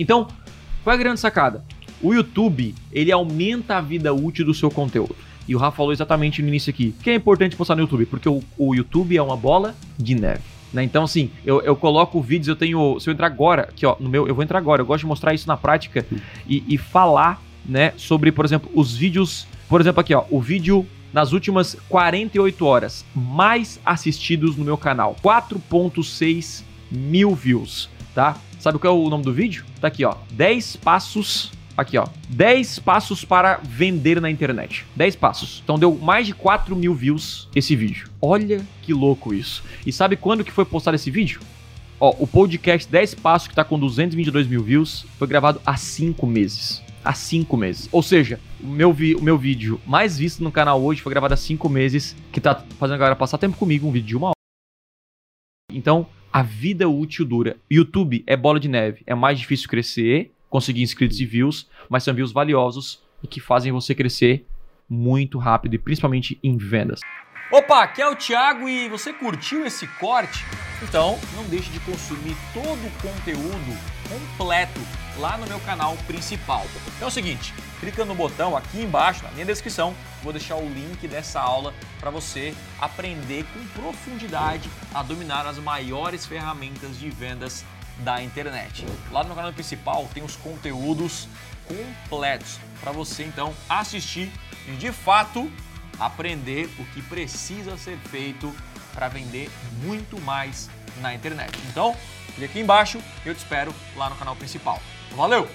Então, qual é a grande sacada? O YouTube, ele aumenta a vida útil do seu conteúdo. E o Rafa falou exatamente no início aqui. que é importante postar no YouTube? Porque o, o YouTube é uma bola de neve. Né? Então, assim, eu, eu coloco vídeos, eu tenho. Se eu entrar agora, aqui, ó, no meu, eu vou entrar agora, eu gosto de mostrar isso na prática e, e falar, né, sobre, por exemplo, os vídeos. Por exemplo, aqui, ó, o vídeo nas últimas 48 horas mais assistidos no meu canal. 4.6 mil views, tá? Sabe qual é o nome do vídeo? Tá aqui, ó. 10 passos Aqui, ó. 10 passos para vender na internet. 10 passos. Então deu mais de 4 mil views esse vídeo. Olha que louco isso. E sabe quando que foi postado esse vídeo? Ó, o podcast 10 passos que tá com 222 mil views foi gravado há 5 meses. Há 5 meses. Ou seja, o meu, vi o meu vídeo mais visto no canal hoje foi gravado há 5 meses, que tá fazendo a galera passar tempo comigo, um vídeo de uma hora. Então, a vida útil dura. YouTube é bola de neve, é mais difícil crescer, conseguir inscritos e views, mas são views valiosos e que fazem você crescer muito rápido e principalmente em vendas. Opa, aqui é o Thiago e você curtiu esse corte? Então não deixe de consumir todo o conteúdo completo lá no meu canal principal. Então é o seguinte, clica no botão aqui embaixo na minha descrição, vou deixar o link dessa aula para você aprender com profundidade a dominar as maiores ferramentas de vendas da internet. Lá no canal principal tem os conteúdos completos para você então assistir e de fato aprender o que precisa ser feito para vender muito mais na internet. Então, clique aqui embaixo e eu te espero lá no canal principal. Valeu!